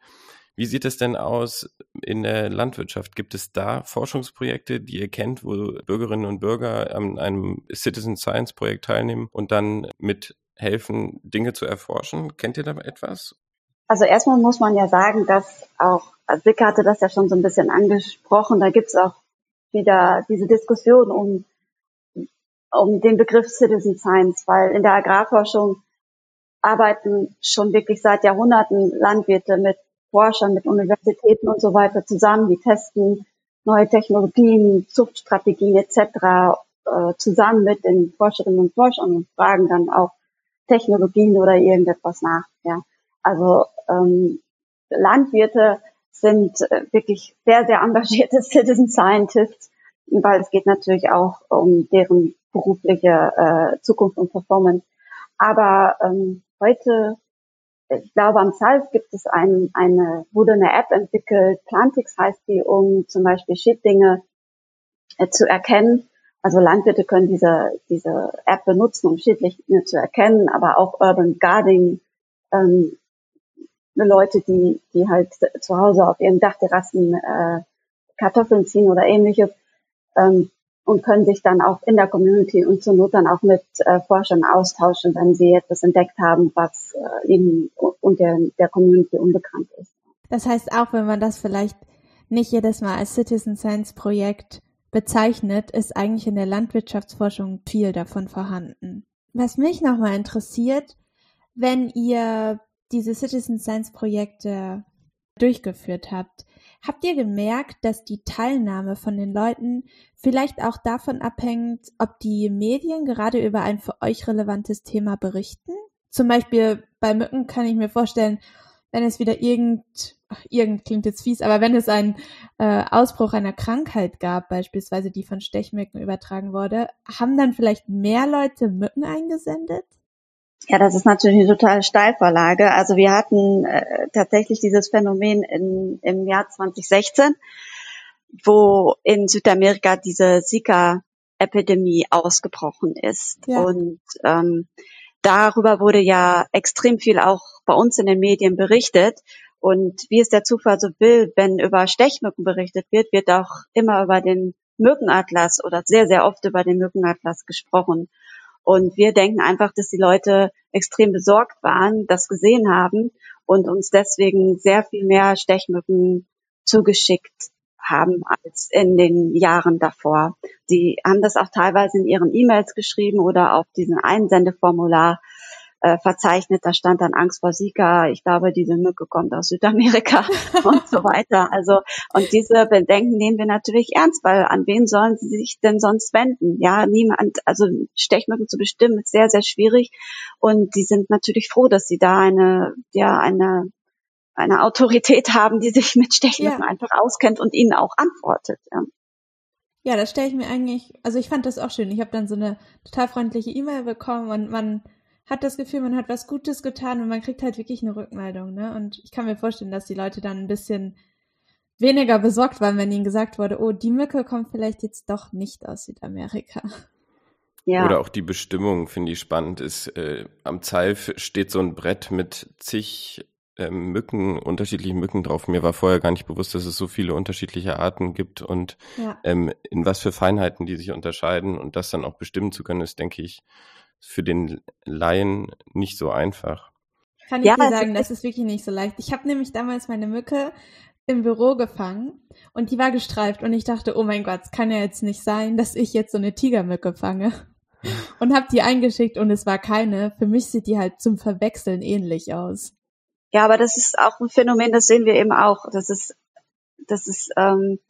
Speaker 1: Wie sieht es denn aus in der Landwirtschaft? Gibt es da Forschungsprojekte, die ihr kennt, wo Bürgerinnen und Bürger an einem Citizen Science Projekt teilnehmen und dann mit helfen, Dinge zu erforschen? Kennt ihr da etwas?
Speaker 3: Also erstmal muss man ja sagen, dass auch, also Vicky hatte das ja schon so ein bisschen angesprochen, da gibt es auch wieder diese Diskussion um, um den Begriff Citizen Science, weil in der Agrarforschung arbeiten schon wirklich seit Jahrhunderten Landwirte mit Forschern, mit Universitäten und so weiter zusammen, die testen neue Technologien, Zuchtstrategien etc. Äh, zusammen mit den Forscherinnen und Forschern und fragen dann auch Technologien oder irgendetwas nach. Ja. Also ähm, Landwirte sind äh, wirklich sehr, sehr engagierte Citizen Scientists, weil es geht natürlich auch um deren berufliche äh, Zukunft und Performance. Aber ähm, heute, ich glaube, am Salz gibt es ein, eine, wurde eine App entwickelt, Plantix heißt die, um zum Beispiel Schädlinge äh, zu erkennen. Also Landwirte können diese, diese App benutzen, um Schädlinge zu erkennen, aber auch Urban Gardening, ähm, Leute, die, die halt zu Hause auf ihren Dachterrassen äh, Kartoffeln ziehen oder ähnliches, ähm, und können sich dann auch in der Community und zur Not dann auch mit äh, Forschern austauschen, wenn sie etwas entdeckt haben, was äh, ihnen und der, der Community unbekannt ist.
Speaker 2: Das heißt, auch wenn man das vielleicht nicht jedes Mal als Citizen Science Projekt bezeichnet, ist eigentlich in der Landwirtschaftsforschung viel davon vorhanden. Was mich nochmal interessiert, wenn ihr diese Citizen Science Projekte durchgeführt habt, Habt ihr gemerkt, dass die Teilnahme von den Leuten vielleicht auch davon abhängt, ob die Medien gerade über ein für euch relevantes Thema berichten? Zum Beispiel bei Mücken kann ich mir vorstellen, wenn es wieder irgend, ach, irgend klingt jetzt fies, aber wenn es einen äh, Ausbruch einer Krankheit gab, beispielsweise die von Stechmücken übertragen wurde, haben dann vielleicht mehr Leute Mücken eingesendet?
Speaker 3: Ja, das ist natürlich eine totale Steilvorlage. Also wir hatten äh, tatsächlich dieses Phänomen in, im Jahr 2016, wo in Südamerika diese Zika-Epidemie ausgebrochen ist. Ja. Und ähm, darüber wurde ja extrem viel auch bei uns in den Medien berichtet. Und wie es der Zufall so will, wenn über Stechmücken berichtet wird, wird auch immer über den Mückenatlas oder sehr, sehr oft über den Mückenatlas gesprochen. Und wir denken einfach, dass die Leute extrem besorgt waren, das gesehen haben und uns deswegen sehr viel mehr Stechmücken zugeschickt haben als in den Jahren davor. Sie haben das auch teilweise in ihren E-Mails geschrieben oder auf diesem Einsendeformular äh, verzeichnet. Da stand dann Angst vor Zika. Ich glaube, diese Mücke kommt aus Südamerika und so weiter. Also, und diese Bedenken nehmen wir natürlich ernst, weil an wen sollen sie sich denn sonst wenden? Ja, niemand, also Stechmücken zu bestimmen ist sehr, sehr schwierig. Und die sind natürlich froh, dass sie da eine, ja, eine, eine Autorität haben, die sich mit Stechmücken ja. einfach auskennt und ihnen auch antwortet. Ja.
Speaker 2: Ja, das stelle ich mir eigentlich, also ich fand das auch schön. Ich habe dann so eine total freundliche E-Mail bekommen und man hat das Gefühl, man hat was Gutes getan und man kriegt halt wirklich eine Rückmeldung. Ne? Und ich kann mir vorstellen, dass die Leute dann ein bisschen weniger besorgt waren, wenn ihnen gesagt wurde, oh, die Mücke kommt vielleicht jetzt doch nicht aus Südamerika.
Speaker 1: Ja. Oder auch die Bestimmung, finde ich spannend, ist, äh, am Zeif steht so ein Brett mit zig äh, Mücken, unterschiedlichen Mücken drauf. Mir war vorher gar nicht bewusst, dass es so viele unterschiedliche Arten gibt und ja. ähm, in was für Feinheiten die sich unterscheiden und das dann auch bestimmen zu können, ist, denke ich, für den Laien nicht so einfach.
Speaker 2: Kann ich ja, dir sagen, das ist wirklich nicht so leicht. Ich habe nämlich damals meine Mücke im Büro gefangen und die war gestreift und ich dachte, oh mein Gott, es kann ja jetzt nicht sein, dass ich jetzt so eine Tigermücke fange. Und habe die eingeschickt und es war keine. Für mich sieht die halt zum Verwechseln ähnlich aus.
Speaker 3: Ja, aber das ist auch ein Phänomen, das sehen wir eben auch. Das ist, das ist ähm,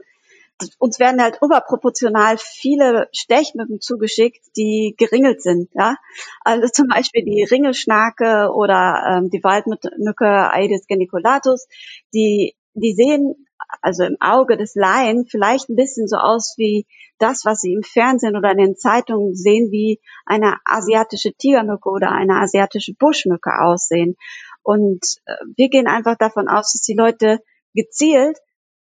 Speaker 3: uns werden halt überproportional viele Stechmücken zugeschickt, die geringelt sind. Ja? Also zum Beispiel die Ringelschnake oder ähm, die Waldmücke Aedes geniculatus, die, die sehen also im Auge des Laien vielleicht ein bisschen so aus wie das, was sie im Fernsehen oder in den Zeitungen sehen, wie eine asiatische Tigermücke oder eine asiatische Buschmücke aussehen. Und äh, wir gehen einfach davon aus, dass die Leute gezielt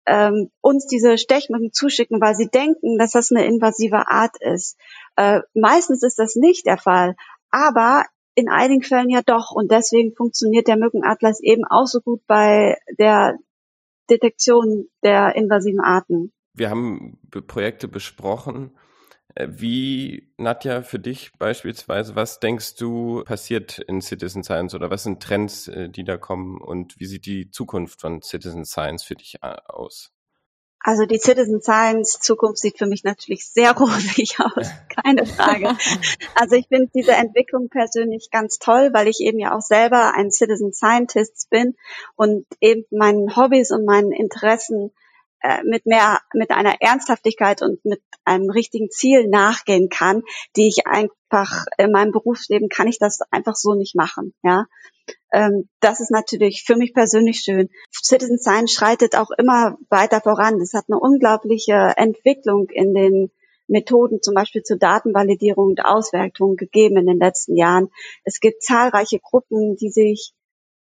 Speaker 3: ähm, uns diese Stechmücken zuschicken, weil sie denken, dass das eine invasive Art ist. Äh, meistens ist das nicht der Fall, aber in einigen Fällen ja doch und deswegen funktioniert der Mückenatlas eben auch so gut bei der Detektion der invasiven Arten.
Speaker 1: Wir haben Projekte besprochen. Äh, wie, Nadja, für dich beispielsweise, was denkst du passiert in Citizen Science oder was sind Trends, äh, die da kommen und wie sieht die Zukunft von Citizen Science für dich äh, aus?
Speaker 3: Also die Citizen Science Zukunft sieht für mich natürlich sehr rosig aus, keine Frage. Also ich finde diese Entwicklung persönlich ganz toll, weil ich eben ja auch selber ein Citizen Scientist bin und eben meinen Hobbys und meinen Interessen äh, mit mehr, mit einer Ernsthaftigkeit und mit einem richtigen Ziel nachgehen kann, die ich einfach in meinem Berufsleben kann ich das einfach so nicht machen, ja. Ähm, das ist natürlich für mich persönlich schön. Citizen Science schreitet auch immer weiter voran. Es hat eine unglaubliche Entwicklung in den Methoden zum Beispiel zur Datenvalidierung und Auswertung gegeben in den letzten Jahren. Es gibt zahlreiche Gruppen, die sich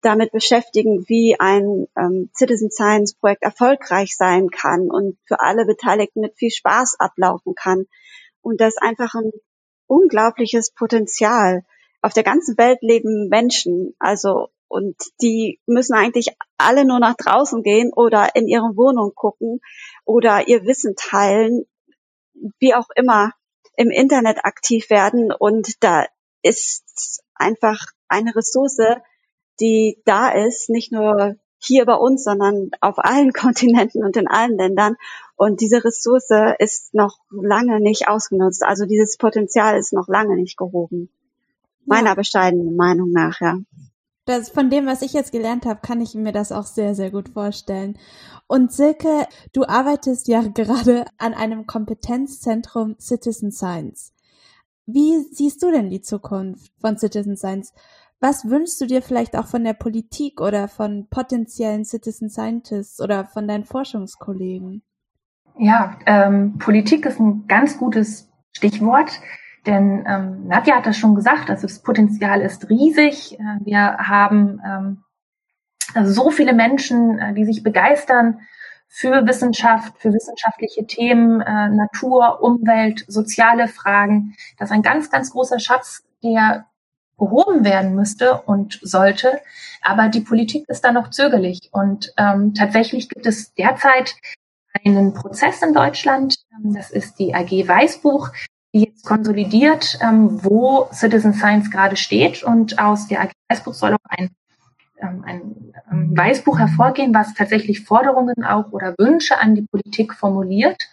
Speaker 3: damit beschäftigen, wie ein ähm, Citizen Science Projekt erfolgreich sein kann und für alle Beteiligten mit viel Spaß ablaufen kann. Und das ist einfach ein unglaubliches Potenzial. Auf der ganzen Welt leben Menschen, also und die müssen eigentlich alle nur nach draußen gehen oder in ihre Wohnung gucken oder ihr Wissen teilen, wie auch immer im Internet aktiv werden. Und da ist einfach eine Ressource, die da ist, nicht nur hier bei uns, sondern auf allen Kontinenten und in allen Ländern. Und diese Ressource ist noch lange nicht ausgenutzt. Also dieses Potenzial ist noch lange nicht gehoben. Meiner ja. bescheidenen Meinung nach, ja.
Speaker 2: Das, von dem, was ich jetzt gelernt habe, kann ich mir das auch sehr, sehr gut vorstellen. Und Silke, du arbeitest ja gerade an einem Kompetenzzentrum Citizen Science. Wie siehst du denn die Zukunft von Citizen Science? Was wünschst du dir vielleicht auch von der Politik oder von potenziellen Citizen Scientists oder von deinen Forschungskollegen?
Speaker 4: Ja, ähm, Politik ist ein ganz gutes Stichwort, denn ähm, Nadja hat das schon gesagt, also das Potenzial ist riesig. Äh, wir haben ähm, so viele Menschen, äh, die sich begeistern für Wissenschaft, für wissenschaftliche Themen, äh, Natur, Umwelt, soziale Fragen. Das ist ein ganz, ganz großer Schatz, der behoben werden müsste und sollte. Aber die Politik ist da noch zögerlich. Und ähm, tatsächlich gibt es derzeit einen Prozess in Deutschland. Ähm, das ist die AG Weißbuch, die jetzt konsolidiert, ähm, wo Citizen Science gerade steht. Und aus der AG Weißbuch soll auch ein, ähm, ein ähm, Weißbuch hervorgehen, was tatsächlich Forderungen auch oder Wünsche an die Politik formuliert.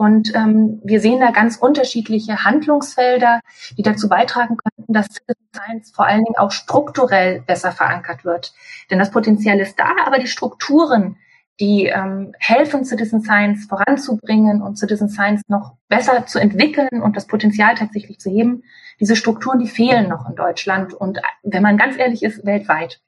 Speaker 4: Und ähm, wir sehen da ganz unterschiedliche Handlungsfelder, die dazu beitragen könnten, dass Citizen Science vor allen Dingen auch strukturell besser verankert wird. Denn das Potenzial ist da, aber die Strukturen, die ähm, helfen, Citizen Science voranzubringen und Citizen Science noch besser zu entwickeln und das Potenzial tatsächlich zu heben, diese Strukturen, die fehlen noch in Deutschland und wenn man ganz ehrlich ist, weltweit.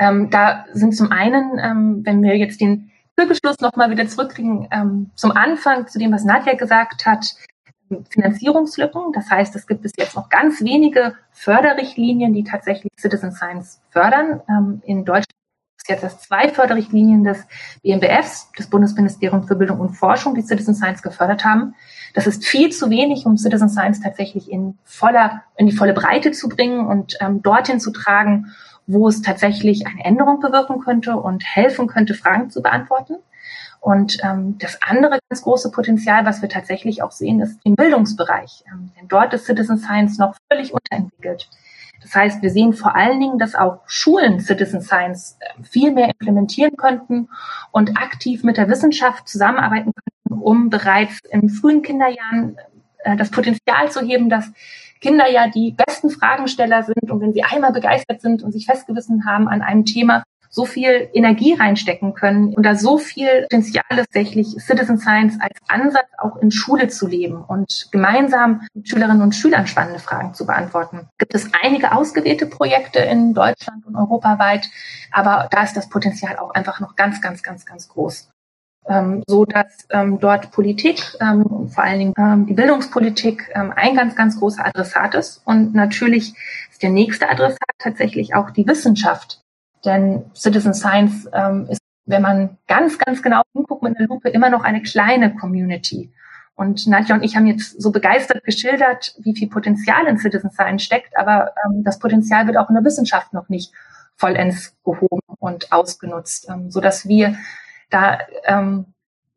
Speaker 4: Ähm, da sind zum einen, ähm, wenn wir jetzt den Zirkelschluss nochmal wieder zurückkriegen ähm, zum Anfang, zu dem, was Nadja gesagt hat, Finanzierungslücken. Das heißt, es gibt bis jetzt noch ganz wenige Förderrichtlinien, die tatsächlich Citizen Science fördern. Ähm, in Deutschland gibt es jetzt erst zwei Förderrichtlinien des BMBFs, des Bundesministeriums für Bildung und Forschung, die Citizen Science gefördert haben. Das ist viel zu wenig, um Citizen Science tatsächlich in voller, in die volle Breite zu bringen und ähm, dorthin zu tragen, wo es tatsächlich eine Änderung bewirken könnte und helfen könnte, Fragen zu beantworten. Und ähm, das andere ganz große Potenzial, was wir tatsächlich auch sehen, ist im Bildungsbereich. Ähm, denn dort ist Citizen Science noch völlig unterentwickelt. Das heißt, wir sehen vor allen Dingen, dass auch Schulen Citizen Science äh, viel mehr implementieren könnten und aktiv mit der Wissenschaft zusammenarbeiten könnten, um bereits in frühen Kinderjahren äh, das Potenzial zu heben, dass Kinder ja die besten Fragensteller sind und wenn sie einmal begeistert sind und sich festgewissen haben an einem Thema, so viel Energie reinstecken können und da so viel Potenzial ist, tatsächlich Citizen Science als Ansatz auch in Schule zu leben und gemeinsam mit Schülerinnen und Schülern spannende Fragen zu beantworten. Gibt es einige ausgewählte Projekte in Deutschland und europaweit, aber da ist das Potenzial auch einfach noch ganz, ganz, ganz, ganz groß ähm, so dass ähm, dort Politik, ähm, vor allen Dingen ähm, die Bildungspolitik, ähm, ein ganz, ganz großer Adressat ist. Und natürlich ist der nächste Adressat tatsächlich auch die Wissenschaft. Denn Citizen Science ähm, ist, wenn man ganz, ganz genau hinguckt mit einer Lupe, immer noch eine kleine Community. Und Nadja und ich haben jetzt so begeistert geschildert, wie viel Potenzial in Citizen Science steckt, aber ähm, das Potenzial wird auch in der Wissenschaft noch nicht vollends gehoben und ausgenutzt, ähm, so wir da ähm,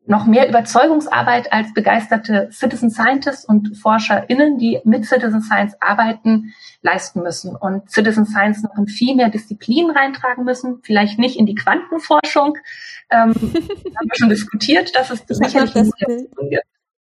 Speaker 4: noch mehr Überzeugungsarbeit als begeisterte Citizen Scientists und ForscherInnen, die mit Citizen Science arbeiten, leisten müssen und Citizen Science noch in viel mehr Disziplinen reintragen müssen, vielleicht nicht in die Quantenforschung. Ähm, haben wir schon diskutiert, dass es das sicherlich
Speaker 2: das Bild.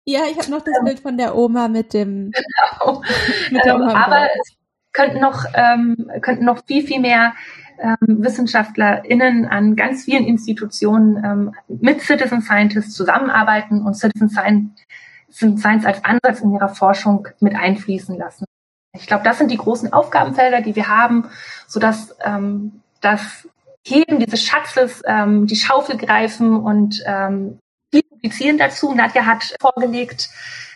Speaker 2: Ja, ich habe noch das ähm, Bild von der Oma mit dem. Genau.
Speaker 4: mit dem ähm, aber es könnten noch, ähm, könnten noch viel, viel mehr ähm, WissenschaftlerInnen an ganz vielen Institutionen ähm, mit Citizen Scientists zusammenarbeiten und Citizen Science, als Ansatz in ihrer Forschung mit einfließen lassen. Ich glaube, das sind die großen Aufgabenfelder, die wir haben, sodass ähm, das Heben dieses Schatzes, ähm, die Schaufel greifen und ähm, publizieren dazu. Nadja hat vorgelegt,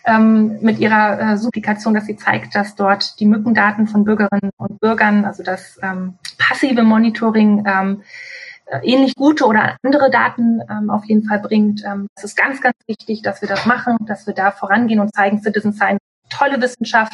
Speaker 4: ähm, mit ihrer äh, Supplikation, dass sie zeigt, dass dort die Mückendaten von Bürgerinnen und Bürgern, also das ähm, passive Monitoring, ähm, äh, ähnlich gute oder andere Daten ähm, auf jeden Fall bringt. Ähm, es ist ganz, ganz wichtig, dass wir das machen, dass wir da vorangehen und zeigen, Citizen Science tolle Wissenschaft,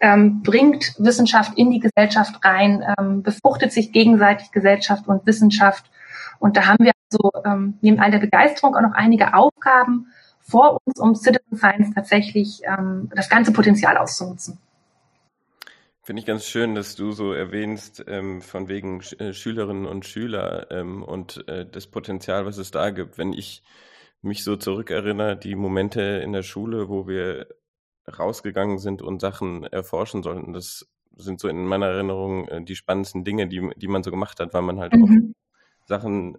Speaker 4: ähm, bringt Wissenschaft in die Gesellschaft rein, ähm, befruchtet sich gegenseitig Gesellschaft und Wissenschaft. Und da haben wir also ähm, neben all der Begeisterung auch noch einige Aufgaben vor uns, um Citizen Science tatsächlich ähm, das ganze Potenzial auszunutzen.
Speaker 1: Finde ich ganz schön, dass du so erwähnst, ähm, von wegen Sch äh, Schülerinnen und Schüler ähm, und äh, das Potenzial, was es da gibt. Wenn ich mich so zurückerinnere, die Momente in der Schule, wo wir rausgegangen sind und Sachen erforschen sollten, das sind so in meiner Erinnerung äh, die spannendsten Dinge, die, die man so gemacht hat, weil man halt mhm. auch Sachen,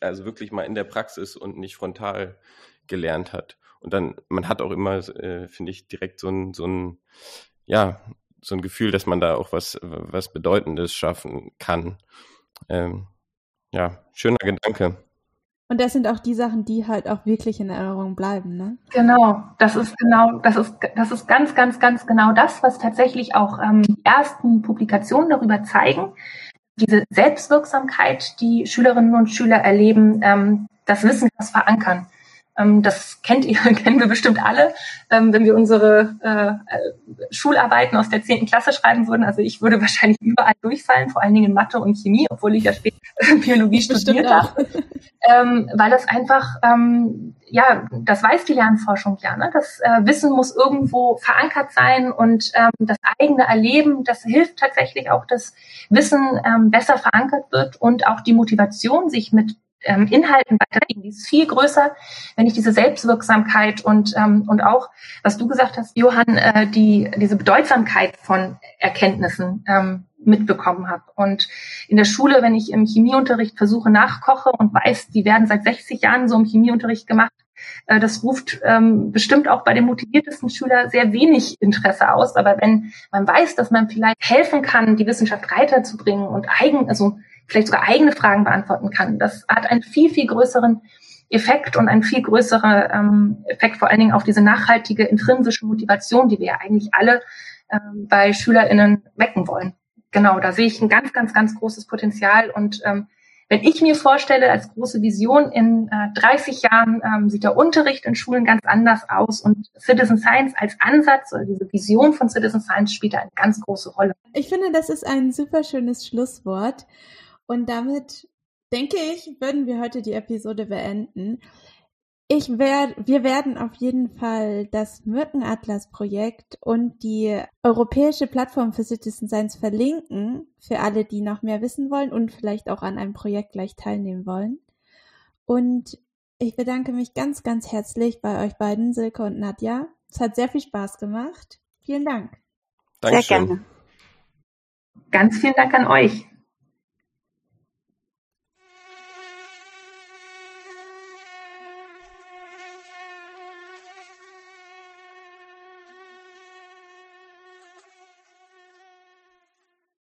Speaker 1: also wirklich mal in der Praxis und nicht frontal gelernt hat. Und dann, man hat auch immer, äh, finde ich, direkt so ein, so ein, ja, so ein Gefühl, dass man da auch was, was Bedeutendes schaffen kann. Ähm, ja, schöner Gedanke.
Speaker 2: Und das sind auch die Sachen, die halt auch wirklich in Erinnerung bleiben, ne?
Speaker 4: Genau, das ist genau, das ist, das ist ganz, ganz, ganz genau das, was tatsächlich auch ähm, die ersten Publikationen darüber zeigen. Diese Selbstwirksamkeit, die Schülerinnen und Schüler erleben, ähm, das Wissen, das verankern. Ähm, das kennt ihr, kennen wir bestimmt alle, ähm, wenn wir unsere äh, Schularbeiten aus der zehnten Klasse schreiben würden. Also ich würde wahrscheinlich überall durchfallen, vor allen Dingen in Mathe und Chemie, obwohl ich ja später Biologie studiert habe. Ähm, weil das einfach, ja, das weiß die Lernforschung ja. Ne? Das äh, Wissen muss irgendwo verankert sein und das eigene Erleben, das hilft tatsächlich auch, dass Wissen besser verankert wird und auch die Motivation, sich mit ähm, Inhalten weitergeben, die ist viel größer, wenn ich diese Selbstwirksamkeit und, ähm, und auch, was du gesagt hast, Johann, äh, die, diese Bedeutsamkeit von Erkenntnissen ähm, mitbekommen habe. Und in der Schule, wenn ich im Chemieunterricht versuche, nachkoche und weiß, die werden seit 60 Jahren so im Chemieunterricht gemacht, äh, das ruft ähm, bestimmt auch bei den motiviertesten Schülern sehr wenig Interesse aus. Aber wenn man weiß, dass man vielleicht helfen kann, die Wissenschaft weiterzubringen und eigen, also vielleicht sogar eigene Fragen beantworten kann. Das hat einen viel, viel größeren Effekt und einen viel größeren ähm, Effekt vor allen Dingen auf diese nachhaltige intrinsische Motivation, die wir ja eigentlich alle ähm, bei SchülerInnen wecken wollen. Genau, da sehe ich ein ganz, ganz, ganz großes Potenzial und ähm, wenn ich mir vorstelle, als große Vision, in äh, 30 Jahren ähm, sieht der Unterricht in Schulen ganz anders aus und Citizen Science als Ansatz oder diese Vision von Citizen Science spielt da eine ganz große Rolle.
Speaker 2: Ich finde, das ist ein super schönes Schlusswort. Und damit denke ich, würden wir heute die Episode beenden. Ich werd, wir werden auf jeden Fall das Mückenatlas-Projekt und die europäische Plattform für Citizen Science verlinken, für alle, die noch mehr wissen wollen und vielleicht auch an einem Projekt gleich teilnehmen wollen. Und ich bedanke mich ganz, ganz herzlich bei euch beiden, Silke und Nadja. Es hat sehr viel Spaß gemacht. Vielen Dank.
Speaker 1: Dankeschön. Sehr gerne.
Speaker 4: Ganz vielen Dank an euch.